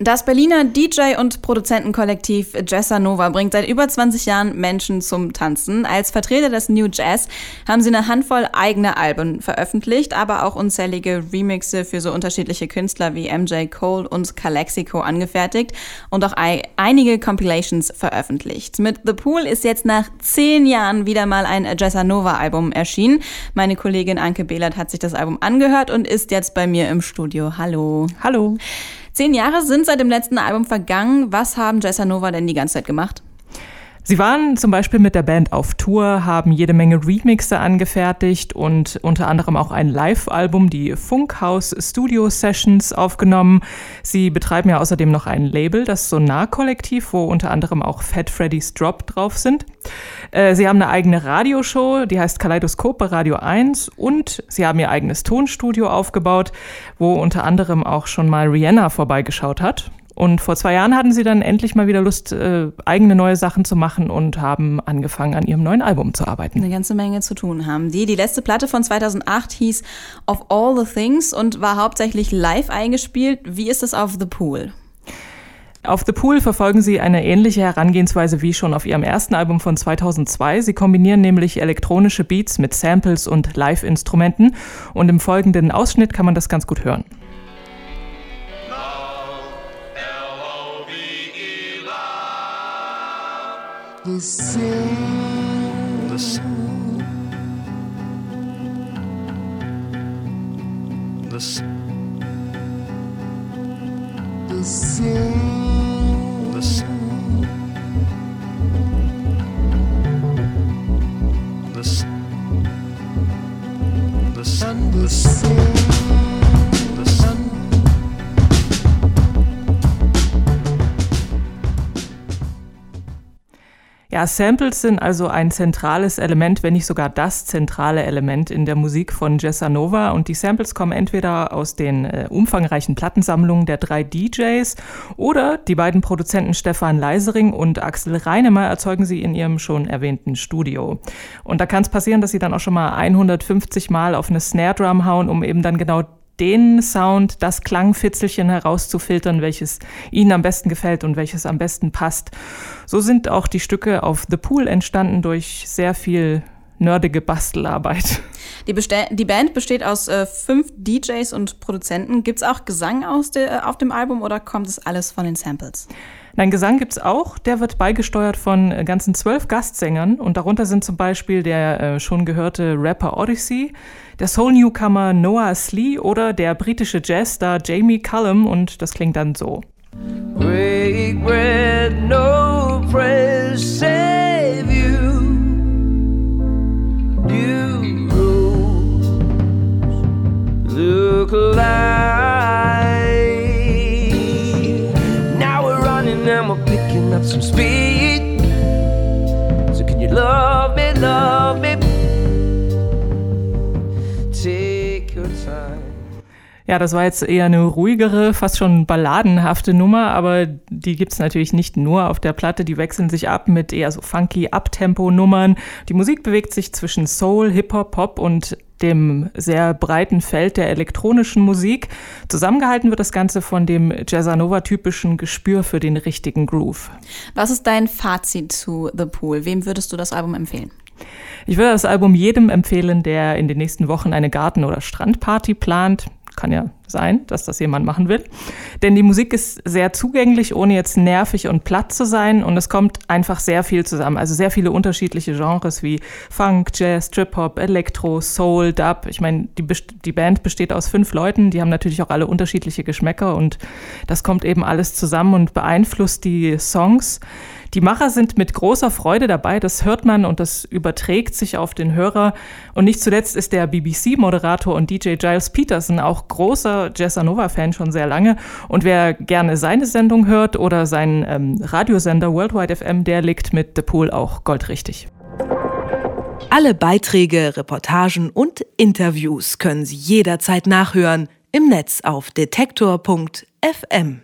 Das Berliner DJ- und Produzentenkollektiv Jazza Nova bringt seit über 20 Jahren Menschen zum Tanzen. Als Vertreter des New Jazz haben sie eine Handvoll eigener Alben veröffentlicht, aber auch unzählige Remixe für so unterschiedliche Künstler wie MJ Cole und Calexico angefertigt und auch einige Compilations veröffentlicht. Mit The Pool ist jetzt nach zehn Jahren wieder mal ein Jazza Nova Album erschienen. Meine Kollegin Anke Behlert hat sich das Album angehört und ist jetzt bei mir im Studio. Hallo. Hallo. Zehn Jahre sind seit dem letzten Album vergangen. Was haben Jessa Nova denn die ganze Zeit gemacht? Sie waren zum Beispiel mit der Band auf Tour, haben jede Menge Remixe angefertigt und unter anderem auch ein Live-Album, die Funkhaus Studio Sessions, aufgenommen. Sie betreiben ja außerdem noch ein Label, das Sonar-Kollektiv, wo unter anderem auch Fat Freddy's Drop drauf sind. Äh, sie haben eine eigene Radioshow, die heißt Kaleidoskop bei Radio 1 und sie haben ihr eigenes Tonstudio aufgebaut, wo unter anderem auch schon mal Rihanna vorbeigeschaut hat. Und vor zwei Jahren hatten sie dann endlich mal wieder Lust, äh, eigene neue Sachen zu machen und haben angefangen, an ihrem neuen Album zu arbeiten. Eine ganze Menge zu tun haben die. Die letzte Platte von 2008 hieß Of All the Things und war hauptsächlich live eingespielt. Wie ist es auf The Pool? Auf The Pool verfolgen sie eine ähnliche Herangehensweise wie schon auf ihrem ersten Album von 2002. Sie kombinieren nämlich elektronische Beats mit Samples und Live-Instrumenten und im folgenden Ausschnitt kann man das ganz gut hören. The same. The same. The same. The same. Ja, Samples sind also ein zentrales Element, wenn nicht sogar das zentrale Element in der Musik von Jessa Nova. Und die Samples kommen entweder aus den äh, umfangreichen Plattensammlungen der drei DJs oder die beiden Produzenten Stefan Leisering und Axel Reinemer erzeugen sie in ihrem schon erwähnten Studio. Und da kann es passieren, dass sie dann auch schon mal 150 Mal auf eine Snare Drum hauen, um eben dann genau den Sound, das Klangfitzelchen herauszufiltern, welches ihnen am besten gefällt und welches am besten passt. So sind auch die Stücke auf The Pool entstanden durch sehr viel nerdige Bastelarbeit. Die, die Band besteht aus äh, fünf DJs und Produzenten. Gibt es auch Gesang aus de äh, auf dem Album oder kommt es alles von den Samples? Nein, Gesang gibt es auch. Der wird beigesteuert von äh, ganzen zwölf Gastsängern und darunter sind zum Beispiel der äh, schon gehörte Rapper Odyssey, der Soul-Newcomer Noah Slee oder der britische Jazzstar Jamie Cullum und das klingt dann so. Break bread, no praise, Ja, das war jetzt eher eine ruhigere, fast schon balladenhafte Nummer, aber die gibt es natürlich nicht nur auf der Platte. Die wechseln sich ab mit eher so funky Abtempo-Nummern. Die Musik bewegt sich zwischen Soul, Hip-Hop, Pop und dem sehr breiten Feld der elektronischen Musik. Zusammengehalten wird das Ganze von dem Jazzanova-typischen Gespür für den richtigen Groove. Was ist dein Fazit zu The Pool? Wem würdest du das Album empfehlen? Ich würde das Album jedem empfehlen, der in den nächsten Wochen eine Garten- oder Strandparty plant kann ja sein, dass das jemand machen will. Denn die Musik ist sehr zugänglich, ohne jetzt nervig und platt zu sein. Und es kommt einfach sehr viel zusammen. Also sehr viele unterschiedliche Genres wie Funk, Jazz, Trip-Hop, Elektro, Soul, Dub. Ich meine, die, die Band besteht aus fünf Leuten. Die haben natürlich auch alle unterschiedliche Geschmäcker. Und das kommt eben alles zusammen und beeinflusst die Songs. Die Macher sind mit großer Freude dabei, das hört man und das überträgt sich auf den Hörer. Und nicht zuletzt ist der BBC-Moderator und DJ Giles Peterson auch großer Jazzanova-Fan schon sehr lange. Und wer gerne seine Sendung hört oder seinen ähm, Radiosender Worldwide FM, der liegt mit The Pool auch goldrichtig. Alle Beiträge, Reportagen und Interviews können Sie jederzeit nachhören im Netz auf detektor.fm.